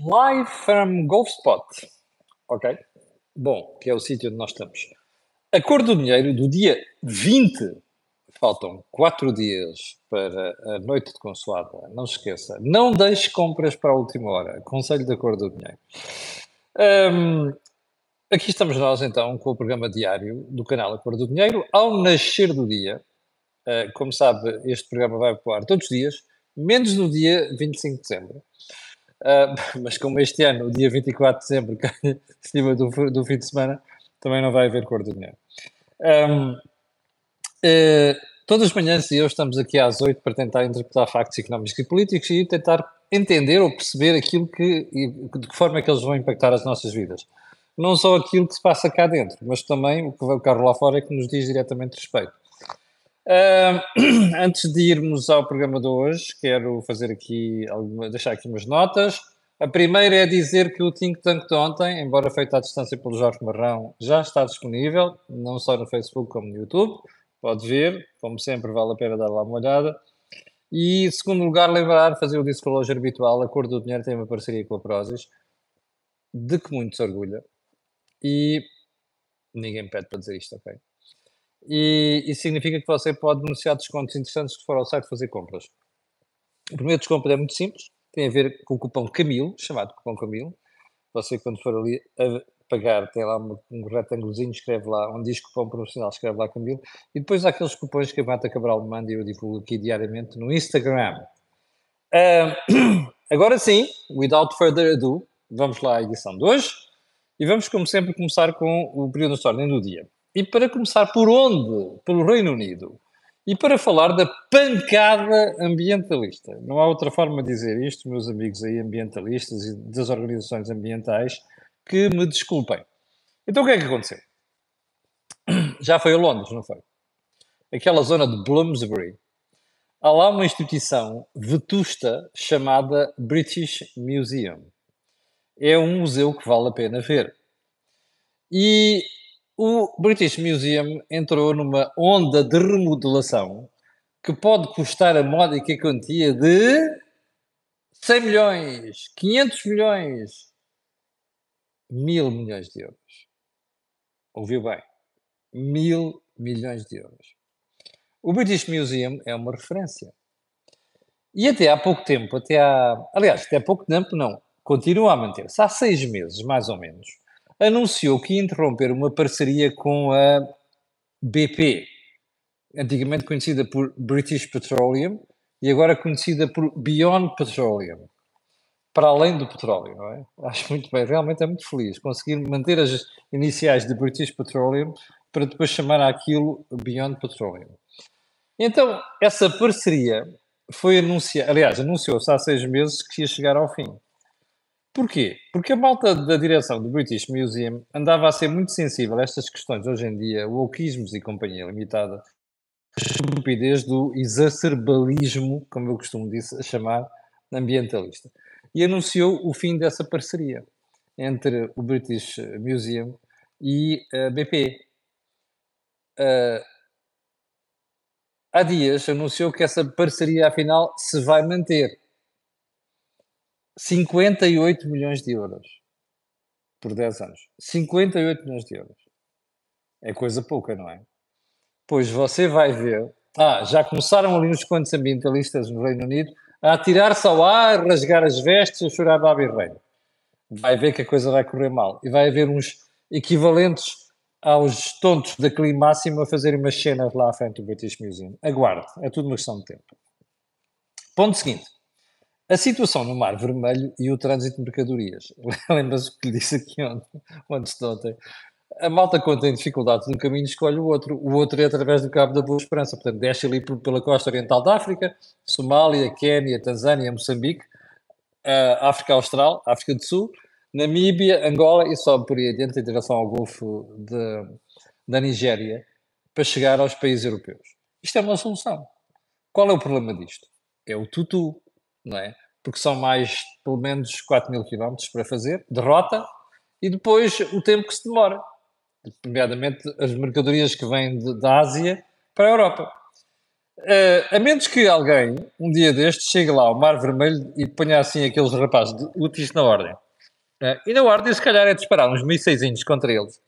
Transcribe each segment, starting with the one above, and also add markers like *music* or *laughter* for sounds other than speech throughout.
Live from Golfspot. Ok? Bom, que é o sítio onde nós estamos. A cor do dinheiro do dia 20. Faltam 4 dias para a noite de consoada. Não se esqueça. Não deixe compras para a última hora. Conselho da cor do dinheiro. Hum, aqui estamos nós então com o programa diário do canal A Cor do Dinheiro. Ao nascer do dia, uh, como sabe, este programa vai voar todos os dias, menos no dia 25 de dezembro. Uh, *laughs* mas como este ano, o dia 24 de dezembro, *laughs* cai cima do, do fim de semana, também não vai haver cor do dinheiro. Um, uh, eh, todas as manhãs e eu estamos aqui às 8 para tentar interpretar factos económicos e políticos e tentar entender ou perceber aquilo que, de que forma é que eles vão impactar as nossas vidas. Não só aquilo que se passa cá dentro, mas também o que vai o carro lá fora é que nos diz diretamente respeito. *clears throat* Antes de irmos ao programa de hoje, quero fazer aqui alguma, deixar aqui umas notas. A primeira é dizer que o Think Tank de ontem, embora feito à distância pelo Jorge Marrão, já está disponível, não só no Facebook como no YouTube. Pode ver, como sempre, vale a pena dar lá uma olhada. E, segundo lugar, lembrar, fazer o disclosure habitual, a Cor do Dinheiro tem uma parceria com a Prozis, de que muito se orgulha. E ninguém me pede para dizer isto, ok? E isso significa que você pode beneficiar de descontos interessantes se for ao site fazer compras. O primeiro desconto é muito simples, tem a ver com o cupom Camilo, chamado cupom Camilo. Você, quando for ali a pagar, tem lá um, um retângulozinho, escreve lá, onde diz cupom promocional, escreve lá Camilo. E depois há aqueles cupons que a Mata Cabral manda e eu divulgo aqui diariamente no Instagram. Uh, *clears throat* agora sim, without further ado, vamos lá à edição de hoje. E vamos, como sempre, começar com o período ordem do dia. E para começar por onde? Pelo Reino Unido. E para falar da pancada ambientalista. Não há outra forma de dizer isto, meus amigos aí ambientalistas e das organizações ambientais, que me desculpem. Então o que é que aconteceu? *clears throat* Já foi a Londres, não foi? Aquela zona de Bloomsbury. Há lá uma instituição vetusta chamada British Museum. É um museu que vale a pena ver. E o British Museum entrou numa onda de remodelação que pode custar a módica quantia de 100 milhões, 500 milhões, mil milhões de euros. Ouviu bem? Mil milhões de euros. O British Museum é uma referência. E até há pouco tempo, até há. Aliás, até há pouco tempo não, continua a manter-se. Há seis meses, mais ou menos, anunciou que ia interromper uma parceria com a BP, antigamente conhecida por British Petroleum e agora conhecida por Beyond Petroleum, para além do petróleo, não é? Acho muito bem, realmente é muito feliz conseguir manter as iniciais de British Petroleum para depois chamar aquilo Beyond Petroleum. Então, essa parceria foi anunciada, aliás, anunciou-se há seis meses que ia chegar ao fim. Porquê? Porque a malta da direção do British Museum andava a ser muito sensível a estas questões hoje em dia, wokeismos e companhia limitada, estupidez do exacerbalismo, como eu costumo dizer, chamar, ambientalista. E anunciou o fim dessa parceria entre o British Museum e a BP. Uh, há dias anunciou que essa parceria, afinal, se vai manter 58 milhões de euros por 10 anos. 58 milhões de euros. É coisa pouca, não é? Pois você vai ver. Ah, já começaram ali uns quantos ambientalistas no Reino Unido a atirar-se ao ar, rasgar as vestes e a chorar Babi Rei. Vai ver que a coisa vai correr mal. E vai haver uns equivalentes aos tontos da máximo a fazerem umas cenas lá à frente do British Museum. Aguarde, é tudo uma questão de tempo. Ponto seguinte. A situação no Mar Vermelho e o trânsito de mercadorias. *laughs* Lembra-se o que lhe disse aqui ontem, antes de ontem. A malta, quando tem dificuldades no caminho, escolhe o outro. O outro é através do Cabo da Boa Esperança. Portanto, desce ali pela costa oriental da África, Somália, Quénia, Tanzânia, Moçambique, África Austral, África do Sul, Namíbia, Angola e sobe por aí adiante em direção ao Golfo de, da Nigéria para chegar aos países europeus. Isto é uma solução. Qual é o problema disto? É o tutu não é? Porque são mais, pelo menos, 4 mil quilómetros para fazer, de rota, e depois o tempo que se demora, nomeadamente as mercadorias que vêm de, da Ásia para a Europa. Uh, a menos que alguém, um dia destes, chegue lá ao Mar Vermelho e ponha assim aqueles rapazes úteis na ordem. Uh, e na ordem, se calhar, é disparar uns mísseis contra eles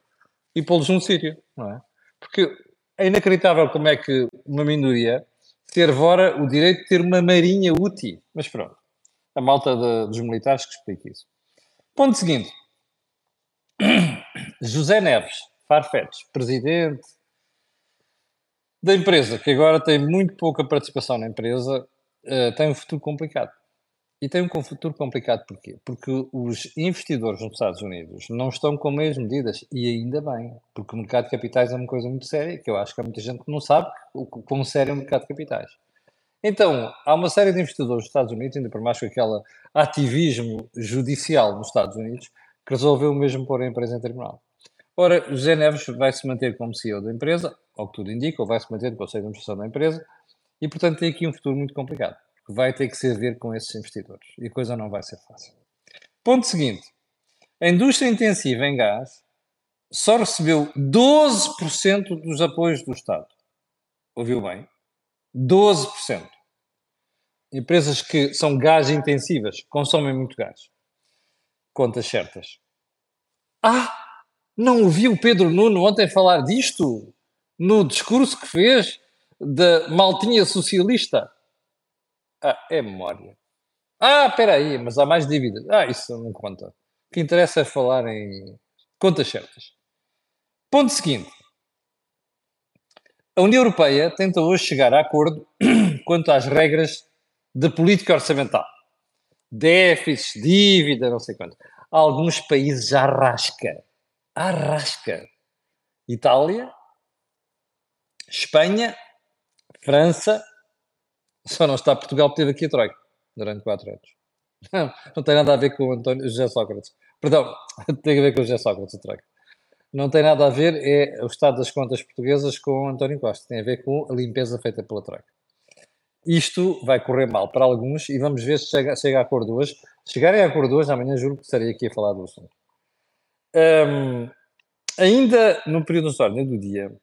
e pô-los num sítio, não é? Porque é inacreditável como é que uma minoria se arvora o direito de ter uma marinha útil. Mas pronto, a malta de, dos militares que explica isso. Ponto seguinte. *coughs* José Neves, Farfetch, presidente da empresa, que agora tem muito pouca participação na empresa, uh, tem um futuro complicado. E tem um futuro complicado porquê? Porque os investidores nos Estados Unidos não estão com meias medidas, e ainda bem, porque o mercado de capitais é uma coisa muito séria, que eu acho que há muita gente que não sabe o quão sério é o mercado de capitais. Então, há uma série de investidores nos Estados Unidos, ainda por mais com aquele ativismo judicial nos Estados Unidos, que resolveu mesmo pôr a empresa em tribunal. Ora, José Neves vai se manter como CEO da empresa, ao que tudo indica, ou vai se manter no Conselho de Administração da empresa, e portanto tem aqui um futuro muito complicado, que vai ter que ser ver com esses investidores, e a coisa não vai ser fácil. Ponto seguinte: a indústria intensiva em gás só recebeu 12% dos apoios do Estado. Ouviu bem? 12%. Empresas que são gás intensivas, consomem muito gás. Contas certas. Ah! Não ouviu o Pedro Nuno ontem falar disto? No discurso que fez da maltinha socialista? Ah, é memória. Ah, espera aí, mas há mais dívidas. Ah, isso não conta. O que interessa é falar em contas certas. Ponto seguinte. A União Europeia tenta hoje chegar a acordo *clears throat* quanto às regras de política orçamental. Déficits, dívida, não sei quanto. Alguns países já rasca arrasca. Itália, Espanha, França, só não está Portugal, teve aqui a Troika durante quatro anos. *laughs* Não, tem nada a ver com o António José Sócrates. Perdão, *laughs* tem a ver com o José Sócrates, a Troika. Não tem nada a ver, é o estado das contas portuguesas com o António Costa. Tem a ver com a limpeza feita pela Troika. Isto vai correr mal para alguns e vamos ver se chega, chega a acordo hoje. Se chegarem a acordo hoje, amanhã juro que estarei aqui a falar do assunto. Um, ainda no período de ordem do dia,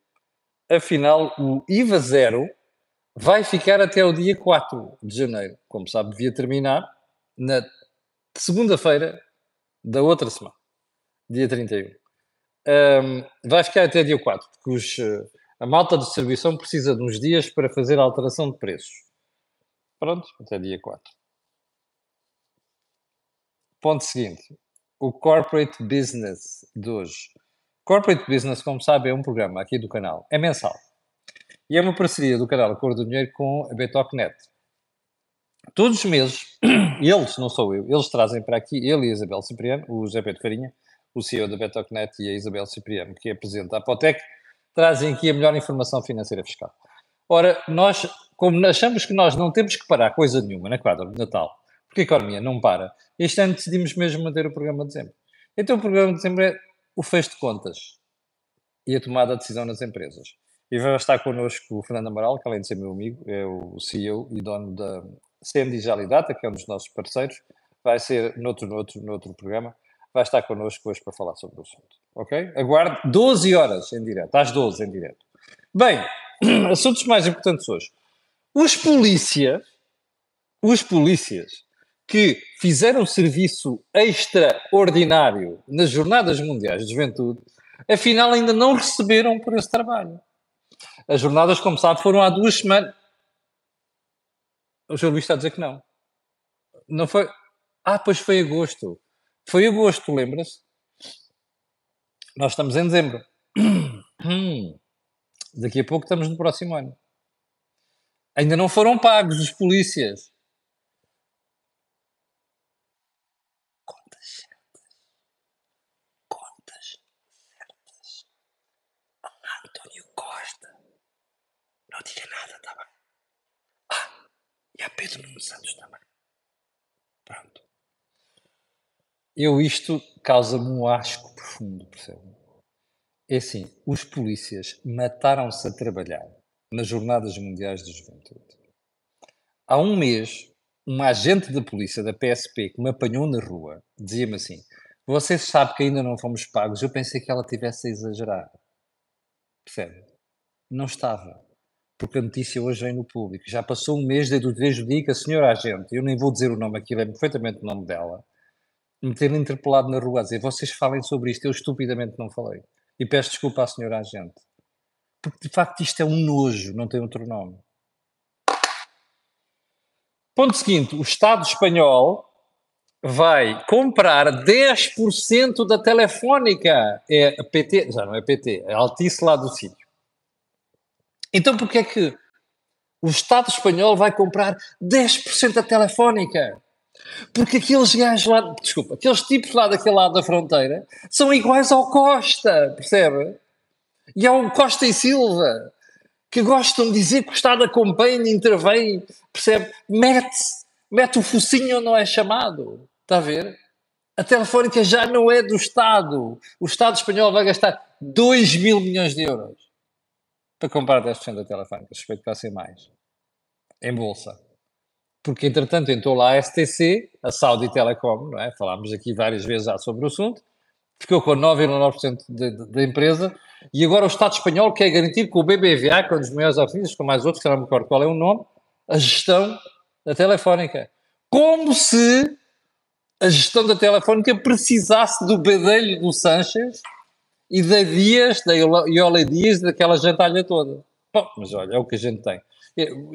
afinal, o IVA zero vai ficar até o dia 4 de janeiro. Como sabe, devia terminar na segunda-feira da outra semana, dia 31. Um, vai ficar até dia 4, porque os, a malta de distribuição precisa de uns dias para fazer a alteração de preços. Pronto, até dia 4. Ponto seguinte o Corporate Business de hoje. Corporate Business, como sabe, é um programa aqui do canal, é mensal. E é uma parceria do canal Cor do Dinheiro com a Betocnet. Todos os meses, *clears throat* eles, não sou eu, eles trazem para aqui, ele e a Isabel Cipriano, o José Pedro Farinha, o CEO da Betocnet e a Isabel Cipriano, que é presidente da Apotec, trazem aqui a melhor informação financeira fiscal. Ora, nós, como achamos que nós não temos que parar coisa nenhuma na quadra de Natal, porque a economia não para, este ano decidimos mesmo manter o programa de dezembro. Então o programa de dezembro é o fecho de contas e a tomada de decisão nas empresas. E vai estar connosco o Fernando Amaral, que além de ser meu amigo, é o CEO e dono da CM Digital e Data, que é um dos nossos parceiros. Vai ser noutro, noutro, noutro programa. Vai estar connosco hoje para falar sobre o assunto. Ok? Aguarde 12 horas em direto, às 12 em direto. Bem, *clears throat* assuntos mais importantes hoje. Os polícias, os polícias que fizeram serviço extraordinário nas Jornadas Mundiais de Juventude, afinal ainda não receberam por esse trabalho. As jornadas, como sabe, foram há duas semanas. O João Luís está a dizer que não. Não foi. Ah, pois foi agosto. Foi agosto, lembra-se? Nós estamos em dezembro. *clears throat* Daqui a pouco estamos no próximo ano. Ainda não foram pagos os polícias. Pedro Nuno Santos também. Pronto. Eu, isto causa-me um asco profundo, percebe? É assim, os polícias mataram-se a trabalhar nas Jornadas Mundiais de Juventude. Há um mês, um agente da polícia da PSP que me apanhou na rua dizia-me assim: Você sabe que ainda não fomos pagos? Eu pensei que ela tivesse a exagerar. Percebe? Não estava. Porque a notícia hoje vem no público. Já passou um mês desde o, dia que a senhora agente, eu nem vou dizer o nome aqui, lembro perfeitamente o nome dela, me ter interpelado na rua a dizer vocês falem sobre isto, eu estupidamente não falei. E peço desculpa à senhora agente. Porque de facto isto é um nojo, não tem outro nome. Ponto seguinte: o Estado espanhol vai comprar 10% da Telefónica. É a PT, já não é PT, é Altice lá do sítio. Então porquê é que o Estado espanhol vai comprar 10% da Telefónica? Porque aqueles gajos lá, desculpa, aqueles tipos lá daquele lado da fronteira são iguais ao Costa, percebe? E ao Costa e Silva, que gostam de dizer que o Estado acompanha, intervém, percebe? Mete, mete o focinho onde não é chamado. Está a ver? A Telefónica já não é do Estado. O Estado espanhol vai gastar 2 mil milhões de euros para comprar 10% da Telefónica. Suspeito que vai ser mais. Em bolsa. Porque, entretanto, entrou lá a STC, a Saudi Telecom, não é? Falámos aqui várias vezes já sobre o assunto. Ficou com 9,9% da empresa. E agora o Estado espanhol quer garantir que o BBVA, que é um dos maiores acionistas, com mais outros, que não me recordo qual é o nome, a gestão da Telefónica. Como se a gestão da Telefónica precisasse do bedelho do Sanches e da Dias, da Iola Dias, daquela jantalha toda. Bom, mas olha, é o que a gente tem.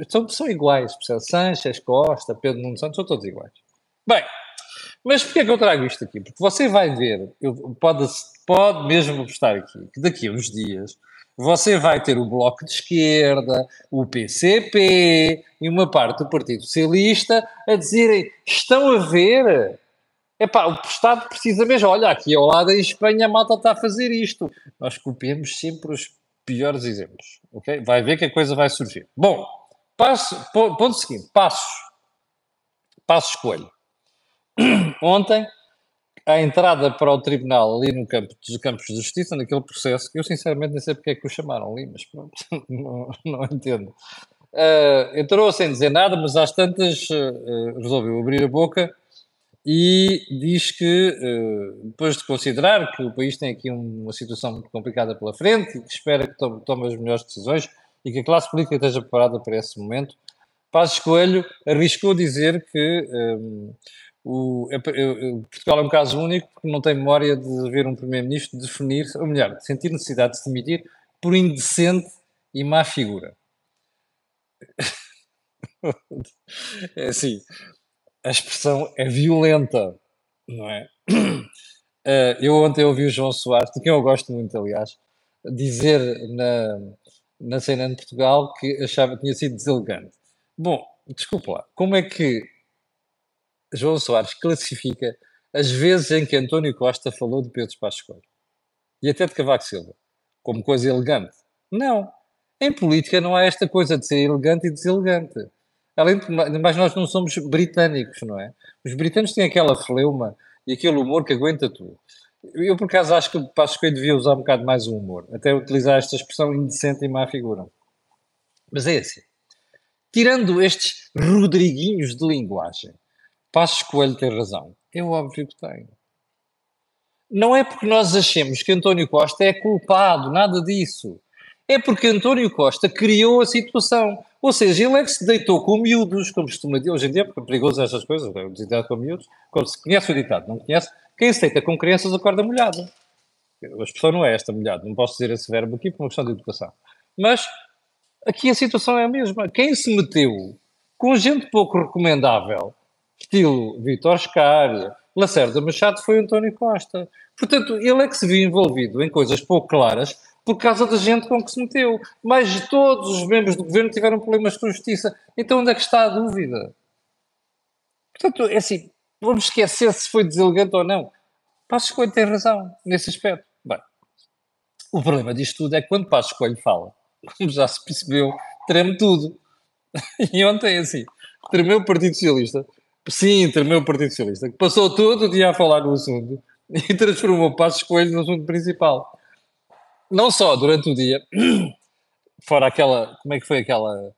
São, são iguais, percebe? Sanches, Costa, Pedro Nuno Santos, são todos iguais. Bem, mas porquê é que eu trago isto aqui? Porque você vai ver, eu, pode, pode mesmo apostar aqui, que daqui a uns dias você vai ter o Bloco de Esquerda, o PCP e uma parte do Partido Socialista a dizerem estão a ver Epá, o Estado precisa mesmo. Olha, aqui ao lado em Espanha a malta está a fazer isto. Nós copiamos sempre os piores exemplos. Ok? Vai ver que a coisa vai surgir. Bom, passo, ponto seguinte: passos. Passos Coelho. *clears throat* Ontem, a entrada para o tribunal ali no campo dos Campos de Justiça, naquele processo, que eu sinceramente nem sei porque é que o chamaram ali, mas pronto, *laughs* não, não entendo. Uh, entrou sem dizer nada, mas às tantas uh, resolveu abrir a boca e diz que, eh, depois de considerar que o país tem aqui uma situação muito complicada pela frente e que espera que tome, as melhores decisões e que a classe política esteja preparada para esse momento, Passos Coelho arriscou dizer que um, ehm, o, é, é, Portugal é um caso único porque não tem memória de ver um primeiro-ministro definir, ou melhor, de sentir necessidade de se demitir por indecente e má figura. *laughs* é assim, a expressão é violenta, não é? Uh, *clears throat* eu ontem ouvi o João Soares, de quem eu gosto muito, aliás, dizer na, na cena de Portugal que achava que tinha sido deselegante. Bom, desculpa lá, como é que João Soares classifica as vezes em que António Costa falou de Pedro Passos Coelho e até de Cavaco Silva como coisa elegante? Não. Em política não há esta coisa de ser elegante e deselegante. Além de mais, nós não somos britânicos, não é? Os britânicos têm aquela fleuma e aquele humor que aguenta tudo. Eu, por acaso, acho que o Passos Coelho devia usar um bocado mais o humor, até utilizar esta expressão indecente e má figura. Mas é assim. Tirando estes Rodriguinhos de linguagem, Passos Coelho tem razão. É óbvio que tem. Não é porque nós achemos que António Costa é culpado, nada disso. É porque António Costa criou a situação. Ou seja, ele é que se deitou com miúdos, como costuma dizer hoje em dia, porque é perigoso essas coisas, é, deitar com miúdos. Como se conhece o ditado, não conhece? Quem se deita com crianças acorda molhado. A expressão não é esta, molhado. Não posso dizer esse verbo aqui por uma questão de educação. Mas aqui a situação é a mesma. Quem se meteu com gente pouco recomendável, estilo Vítor Scária, Lacerda Machado, foi António Costa. Portanto, ele é que se viu envolvido em coisas pouco claras por causa da gente com que se meteu. Mas todos os membros do governo tiveram problemas com a justiça. Então onde é que está a dúvida? Portanto, é assim, vamos esquecer se foi deselegante ou não. Passos Coelho tem razão nesse aspecto. Bem, o problema disto tudo é que quando Passos Coelho fala, como já se percebeu, treme tudo. E ontem, assim, tremeu o Partido Socialista. Sim, tremeu o Partido Socialista, que passou todo o dia a falar no assunto e transformou Passos Coelho no assunto principal não só durante o dia, *clears throat* fora aquela, como é que foi aquela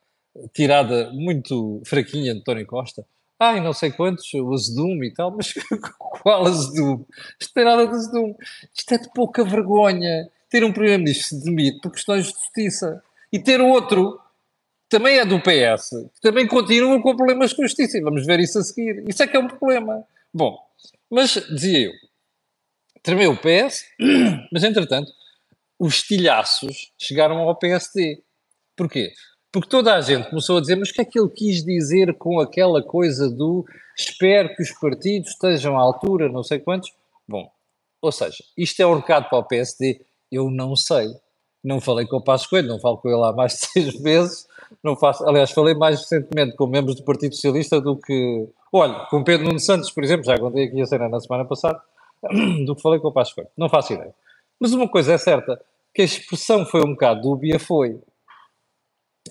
tirada muito fraquinha de Tony Costa, ai, não sei quantos, o azedume e tal, mas *laughs* qual azedume? Isto tem nada de azedume. Isto é de pouca vergonha ter um primeiro-ministro se demite por questões de justiça e ter outro também é do PS, que também continuam com problemas com justiça. E vamos ver isso a seguir. Isso é que é um problema. Bom, mas dizia eu, tremeu o PS, *clears throat* mas entretanto, os estilhaços chegaram ao PSD. Porquê? Porque toda a gente começou a dizer, mas o que é que ele quis dizer com aquela coisa do espero que os partidos estejam à altura, não sei quantos? Bom, ou seja, isto é um recado para o PSD? Eu não sei. Não falei com o Passos Coelho, não falo com ele há mais de *laughs* seis meses. Não faço, aliás, falei mais recentemente com membros do Partido Socialista do que. Olha, com Pedro Nuno Santos, por exemplo, já contei aqui a cena na semana passada, *clears throat* do que falei com o Passos Coelho. Não faço ideia. Mas uma coisa é certa, que a expressão foi um bocado dúbia, foi.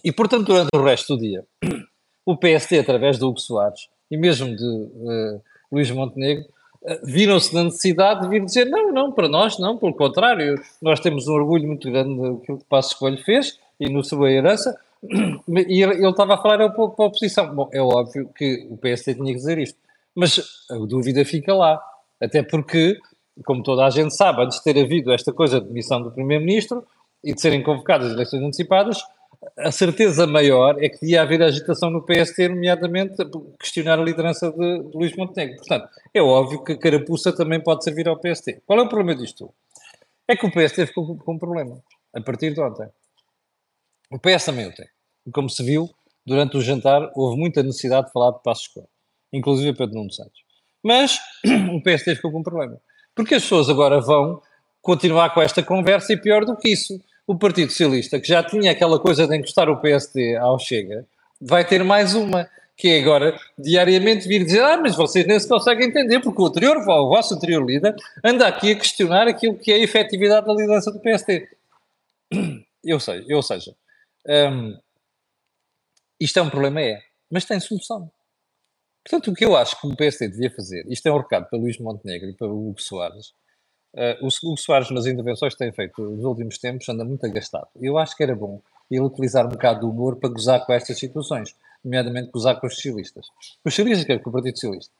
E, portanto, durante o resto do dia, *clears throat* o PSD, através do Hugo Soares, e mesmo de uh, Luís Montenegro, viram-se na necessidade de vir dizer não, não, para nós não, pelo contrário, nós temos um orgulho muito grande daquilo que o Passo Escolho fez e no sua herança, *clears throat* e ele estava a falar para a oposição. Bom, é óbvio que o PSD tinha que dizer isto, mas a dúvida fica lá, até porque, como toda a gente sabe, antes de ter havido esta coisa de demissão do Primeiro-Ministro e de serem convocadas as eleições antecipadas, a certeza maior é que ia haver agitação no PST, nomeadamente questionar a liderança de, de Luís Montenegro. Portanto, é óbvio que a carapuça também pode servir ao PST. Qual é o problema disto? É que o PST ficou com um problema, a partir de ontem. O PS também o tem. E como se viu, durante o jantar houve muita necessidade de falar de Passos Coelho, inclusive Pedro Nuno Santos. Mas *clears throat* o PST ficou com um problema. Porque as pessoas agora vão continuar com esta conversa e pior do que isso o Partido Socialista, que já tinha aquela coisa de encostar o PSD ao Chega, vai ter mais uma, que é agora diariamente vir dizer: Ah, mas vocês nem se conseguem entender, porque o anterior, o vosso anterior líder, anda aqui a questionar aquilo que é a efetividade da liderança do PSD. *clears throat* Eu sei, ou seja, hum, isto é um problema, é, mas tem solução. Portanto, o que eu acho que o PSD devia fazer, isto é um recado para Luís Montenegro e para o Hugo Soares, Uh, o Hugo Soares, nas intervenções que tem feito nos últimos tempos, anda muito agastado. Eu acho que era bom ele utilizar um bocado do humor para gozar com estas situações, nomeadamente gozar com os socialistas. Os socialistas, que é com o Partido Socialista.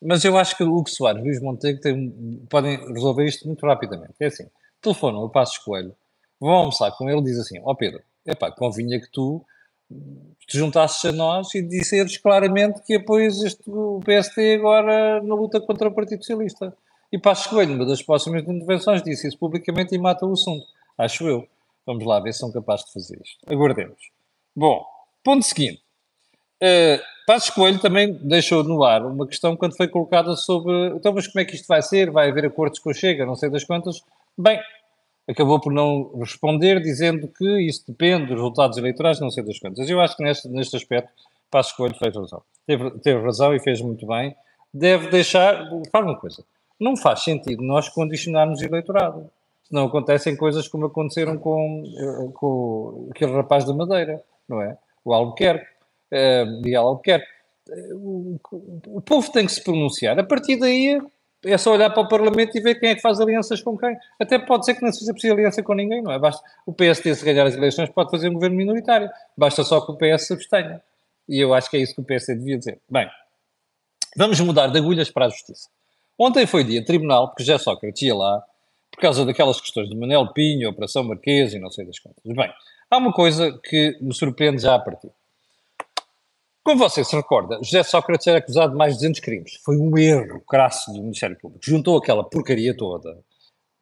Mas eu acho que o Hugo Soares e Luís Montenegro têm, podem resolver isto muito rapidamente. É assim, telefonam o Passo Coelho, vão almoçar com ele e diz assim, ó oh Pedro, epá, convinha que tu te juntasses a nós e disseres claramente que apoias este, o PST agora na luta contra o Partido Socialista. E Passos Coelho, numa das próximas intervenções, disse isso publicamente e mata o assunto. Acho eu. Vamos lá ver se são capazes de fazer isto. Aguardemos. Bom, ponto seguinte. Uh, Passos Coelho também deixou no ar uma questão quando foi colocada sobre então, mas como é que isto vai ser? Vai haver acordos com o Chega, não sei das quantas. Bem, acabou por não responder, dizendo que isso depende dos resultados eleitorais, não sei das quantas. Eu acho que neste, neste aspecto Passos Coelho fez razão. Teve, teve razão e fez muito bem. Deve deixar. Faz uma coisa não faz sentido nós condicionarmos o eleitorado. Senão acontecem coisas como aconteceram com, eh, com aquele rapaz da Madeira, não é? O Albuquerque, uh, Miguel Albuquerque. O, o, povo tem que se pronunciar. A partir daí é só olhar para o Parlamento e ver quem é que faz alianças com quem. Até pode ser que não seja preciso aliança com ninguém, não é? Basta, o PSD, se ganhar as eleições, pode fazer um governo minoritário. Basta só que o PS se abstenha. E eu acho que é isso que o PSD devia dizer. Bem, vamos mudar de agulhas para a justiça. Ontem foi dia de tribunal, porque já Sócrates ia lá, por causa daquelas questões de Manel Pinho, Operação Marquês e não sei das contas. Bem, há uma coisa que me surpreende já a partir. Como você se recorda, José Sócrates era acusado de mais de 200 crimes. Foi um erro crasso do Ministério Público. Juntou aquela porcaria toda,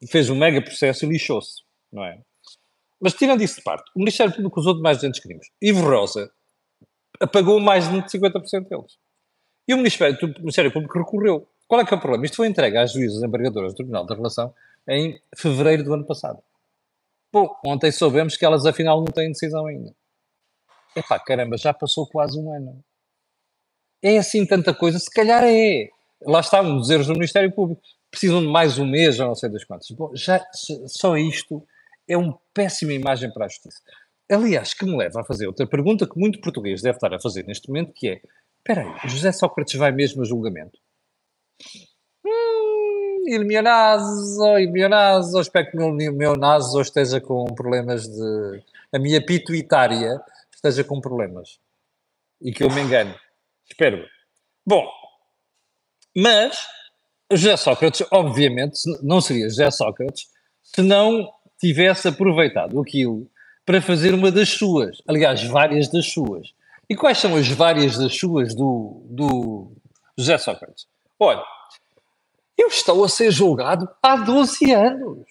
fez um mega processo e lixou-se, não é? Mas tirando isso de parte, o Ministério Público acusou de mais de 200 crimes. Ivo Rosa apagou mais de 50% deles. E o Ministério, o Ministério Público recorreu. Qual é que é o problema? Isto foi entregue às juízes embargadoras do Tribunal da Relação em fevereiro do ano passado. Bom, ontem soubemos que elas afinal não têm decisão ainda. Epá, caramba, já passou quase um ano. É assim tanta coisa? Se calhar é. Lá está um dos erros do Ministério Público. Precisam de mais um mês, já não sei das quantas. Bom, já, só isto é uma péssima imagem para a justiça. Aliás, que me leva a fazer outra pergunta que muito português deve estar a fazer neste momento, que é, espera aí, José Sócrates vai mesmo a julgamento? Hum, il mio naso, il mio naso, espero que o meu, meu naso esteja com problemas de. A minha pituitária esteja com problemas. E que eu me engane. Espero. Bom, mas José Sócrates, obviamente, não seria José Sócrates se não tivesse aproveitado aquilo para fazer uma das suas. Aliás, várias das suas. E quais são as várias das suas do, do José Sócrates? Olha, eu estou a ser julgado há 12 anos.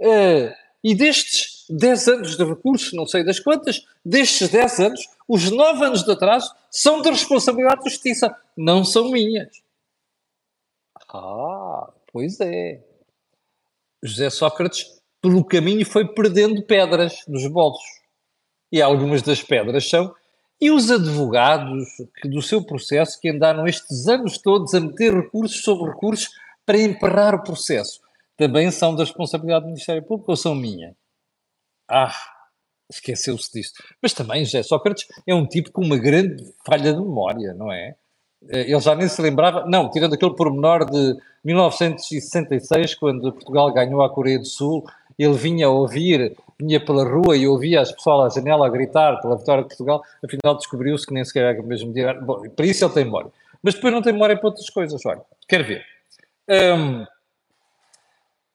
Uh, e destes 10 anos de recursos, não sei das quantas, destes 10 anos, os 9 anos de atraso são de responsabilidade da Justiça, não são minhas. Ah, pois é. José Sócrates, pelo caminho, foi perdendo pedras nos bolsos. E algumas das pedras são. E os advogados que, do seu processo que andaram estes anos todos a meter recursos sobre recursos para emperrar o processo também são da responsabilidade do Ministério Público ou são minha? Ah, esqueceu-se disto. Mas também José Sócrates é um tipo com uma grande falha de memória, não é? Eh, ele já nem se lembrava, não, tirando aquele pormenor de 1966, quando Portugal ganhou a Coreia do Sul, ele vinha ouvir, vinha pela rua e ouvia as pessoas à janela a gritar pela vitória de Portugal, afinal descobriu-se que nem sequer era mesmo dia. Bom, para isso ele tem memória. Mas depois não tem memória para outras coisas. Olha, quer ver? Um,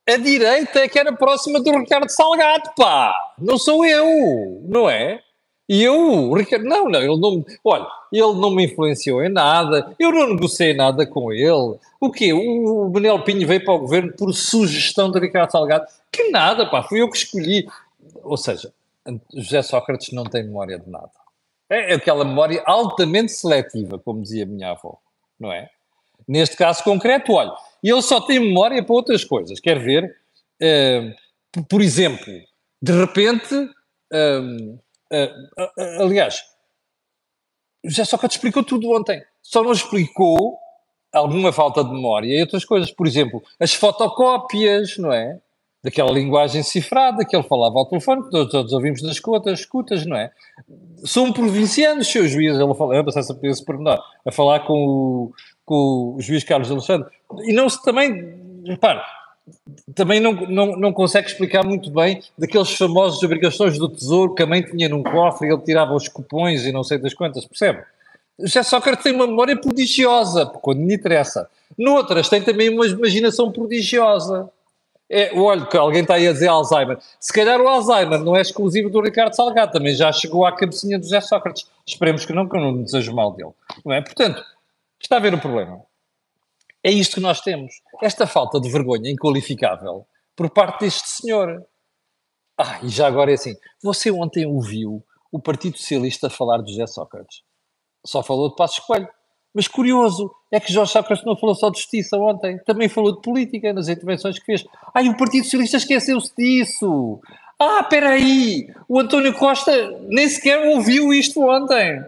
a direita é que era próxima do Ricardo Salgado, pá! Não sou eu, não é? E eu, Ricardo, não, não, ele não, olha, ele não me influenciou em nada, eu não negociei nada com ele. O quê? O, o Benel Pinho veio para o governo por sugestão de Ricardo Salgado? Que nada, pá, fui eu que escolhi. Ou seja, José Sócrates não tem memória de nada. É aquela memória altamente seletiva, como dizia a minha avó, não é? Neste caso concreto, olha, ele só tem memória para outras coisas. Quer ver? Uh, por exemplo, de repente, uh, uh, aliás, já só que te explicou tudo ontem. Só não explicou alguma falta de memória e outras coisas. Por exemplo, as fotocópias, não é? Daquela linguagem cifrada que ele falava ao telefone, que todos, todos ouvimos nas escutas, escutas, não é? São provincianos, seus juízes, ele falou, eu passei pormenor, a falar com o, com o juiz Carlos Alexandre. E não se também, repare, também não, não, não consegue explicar muito bem daqueles famosos obrigações do Tesouro que a mãe tinha num cofre e ele tirava os cupões e não sei das quantas, percebe? Já Sócrates tem uma memória prodigiosa, quando lhe interessa. Noutras tem também uma imaginação prodigiosa. É, olha, que alguém está aí a dizer Alzheimer. Se calhar o Alzheimer não é exclusivo do Ricardo Salgado, também já chegou à cabecinha do José Sócrates. Esperemos que não, que eu não desejo mal dele. Não é? Portanto, está a ver o problema. É isto que nós temos. Esta falta de vergonha inqualificável por parte deste senhor. Ah, e já agora é assim. Você ontem ouviu o Partido Socialista falar de José Sócrates. Só falou de Passos Coelho. Mas curioso é que Jorge Sócrates não falou só de justiça ontem, também falou de política nas intervenções que fez. Ai, o Partido Socialista esqueceu-se disso. Ah, espera aí, o António Costa nem sequer ouviu isto ontem.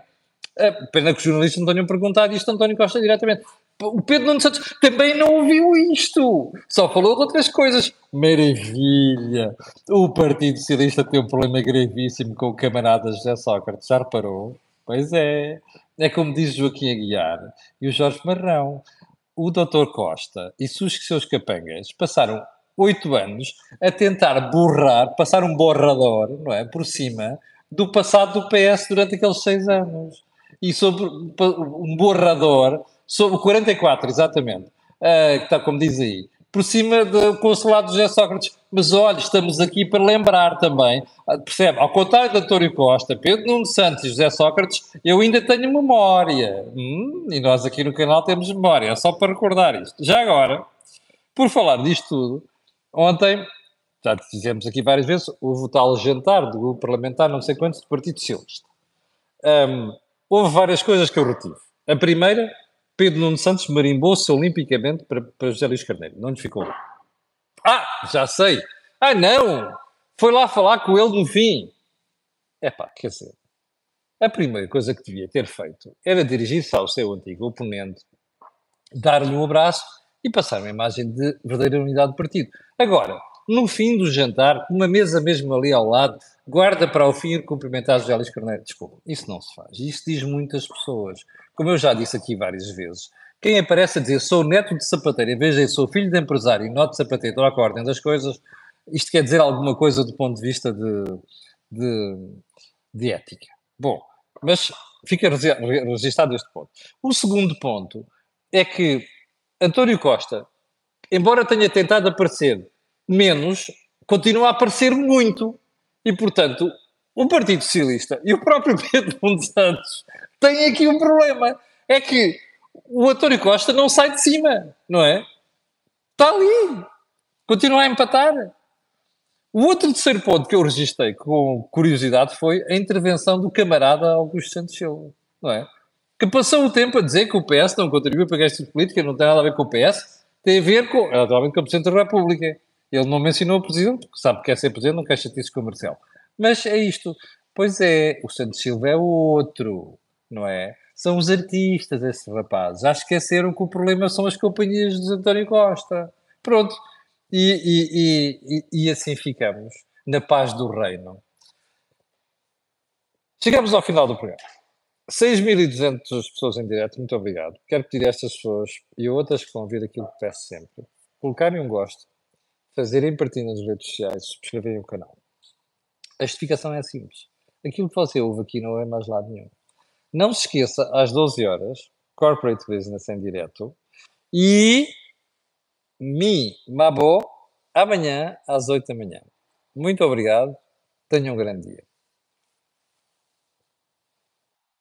É, pena que os jornalistas não tenham perguntado isto a António Costa diretamente. O Pedro Nuno Santos também não ouviu isto, só falou de outras coisas. Maravilha! O Partido Socialista tem um problema gravíssimo com o camarada José Sócrates, já reparou? Pois é. É como diz Joaquim Aguiar e o Jorge Marrão. O Dr. Costa e os seus capangas passaram oito anos a tentar borrar, passar um borrador, não é, por cima do passado do PS durante aqueles seis anos. E sobre um borrador, sobre 44, exatamente, uh, que está como diz aí, por cima do consulado José Sócrates. Mas olha, estamos aqui para lembrar também, ah, percebe? Ao contrário de António Costa, Pedro Nuno Santos e José Sócrates, eu ainda tenho memória. Hum, e nós aqui no canal temos memória, só para recordar isto. Já agora, por falar disto tudo, ontem, já dizemos aqui várias vezes, houve o tal jantar do grupo parlamentar, não sei quantos, do Partido Socialista. Um, houve várias coisas que eu retive. A primeira Pedro Nuno Santos marimbou-se olimpicamente para, para José Luís Carneiro. Não lhe ficou. Ah, já sei. Ah, não! Foi lá falar com ele no fim. É pá, quer dizer, a primeira coisa que devia ter feito era dirigir-se ao seu antigo oponente, dar-lhe um abraço e passar uma imagem de verdadeira unidade do partido. Agora, no fim do jantar, uma mesa mesmo ali ao lado, guarda para o fim cumprimentar José Luís Carneiro. Desculpa, isso não se faz. Isso diz muitas pessoas. Como eu já disse aqui várias vezes, quem aparece a dizer sou neto de sapateiro, em vez de sou filho de empresário e não de sapateiro, estou à ordem das coisas, isto quer dizer alguma coisa do ponto de vista de, de, de ética. Bom, mas fica registado este ponto. O segundo ponto é que António Costa, embora tenha tentado aparecer menos, continua a aparecer muito. E, portanto, o Partido Socialista e o próprio *laughs* Pedro Nunes Santos têm aqui um problema. É que o António Costa não sai de cima, não é? Está ali. Continua a empatar. O outro terceiro ponto que eu registrei com curiosidade foi a intervenção do camarada Augusto Santos Silva, não é? Que passou o tempo a dizer que o PS não contribui para a política, não tem nada a ver com o PS, tem a ver com, naturalmente, com o Presidente da República. Ele não mencionou o Presidente, porque sabe que quer ser Presidente, não quer chatice comercial. Mas é isto. Pois é, o Santos Silva é o outro, não é? São os artistas, esses rapazes. Já esqueceram que o problema são as companhias de António Costa. Pronto. E, e, e, e assim ficamos, na paz do reino. Chegamos ao final do programa. 6.200 pessoas em direto, muito obrigado. Quero pedir a estas pessoas e outras que vão vir aquilo que peço sempre: colocarem um gosto, fazerem partilha nas redes sociais, subscreverem o canal. A justificação é simples. Aquilo que você ouve aqui não é mais lado nenhum. Não se esqueça, às 12 horas, Corporate Business em direto e Mi Mabo amanhã às 8 da manhã. Muito obrigado. Tenham um grande dia.